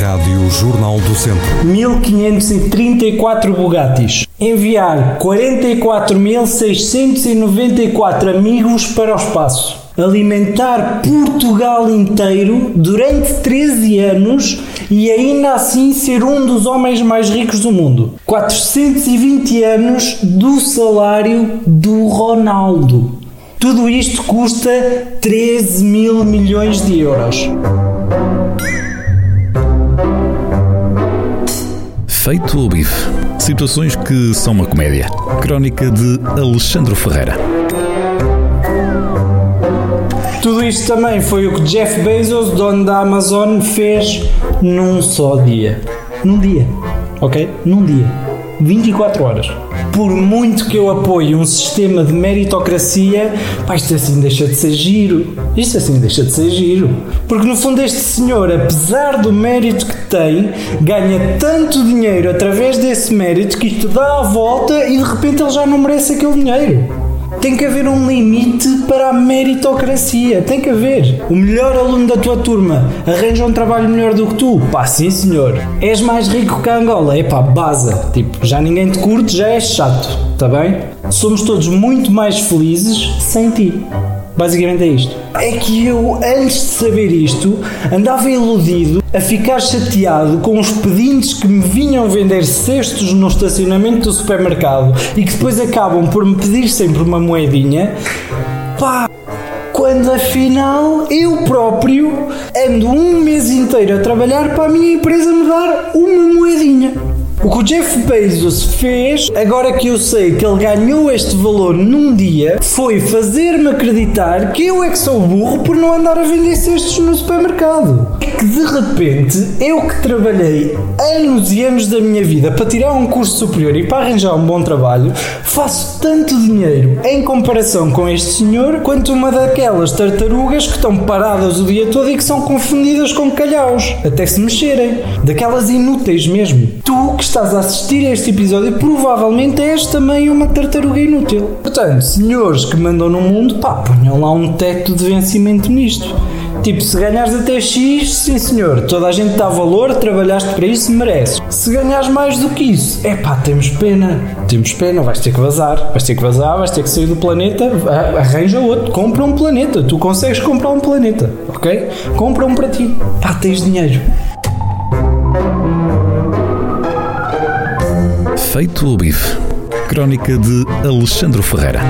Rádio Jornal do Centro. 1534 Bugattis. Enviar 44.694 amigos para o espaço. Alimentar Portugal inteiro durante 13 anos e ainda assim ser um dos homens mais ricos do mundo. 420 anos do salário do Ronaldo. Tudo isto custa 13 mil milhões de euros. Feito o bife. Situações que são uma comédia. Crónica de Alexandre Ferreira. Tudo isto também foi o que Jeff Bezos, dono da Amazon, fez num só dia. Num dia. Ok? Num dia. 24 horas. Por muito que eu apoie um sistema de meritocracia, pá, isto assim deixa de ser giro. Isto assim deixa de ser giro. Porque no fundo este senhor, apesar do mérito que tem, ganha tanto dinheiro através desse mérito que isto dá a volta e de repente ele já não merece aquele dinheiro. Tem que haver um limite para a meritocracia. Tem que haver. O melhor aluno da tua turma arranja um trabalho melhor do que tu. Pá, sim senhor. És mais rico que a Angola. Epá, baza. Tipo, já ninguém te curte, já és chato. Tá bem? Somos todos muito mais felizes sem ti. Basicamente é isto. É que eu, antes de saber isto, andava iludido a ficar chateado com os pedintes que me vinham vender cestos no estacionamento do supermercado e que depois acabam por me pedir sempre uma moedinha. Pá! Quando afinal eu próprio ando um mês inteiro a trabalhar para a minha empresa me dar uma moedinha. O que o Jeff Bezos fez, agora que eu sei que ele ganhou este valor num dia, foi fazer-me acreditar que eu é que sou burro por não andar a vender cestos no supermercado. É que de repente, eu que trabalhei anos e anos da minha vida para tirar um curso superior e para arranjar um bom trabalho, faço tanto dinheiro em comparação com este senhor quanto uma daquelas tartarugas que estão paradas o dia todo e que são confundidas com calhaus, até se mexerem. Daquelas inúteis mesmo. Tu que estás a assistir a este episódio provavelmente és também uma tartaruga inútil. Portanto, senhores que mandam no mundo, pá, ponham lá um teto de vencimento nisto. Tipo, se ganhares até X, sim senhor, toda a gente dá valor, trabalhaste para isso, mereces. Se ganhares mais do que isso, é pá, temos pena. Temos pena, vais ter que vazar. Vais ter que vazar, vais ter que sair do planeta, arranja outro, compra um planeta. Tu consegues comprar um planeta, ok? Compra um para ti. Pá, tens dinheiro. Feito o bife. Crónica de Alexandre Ferreira.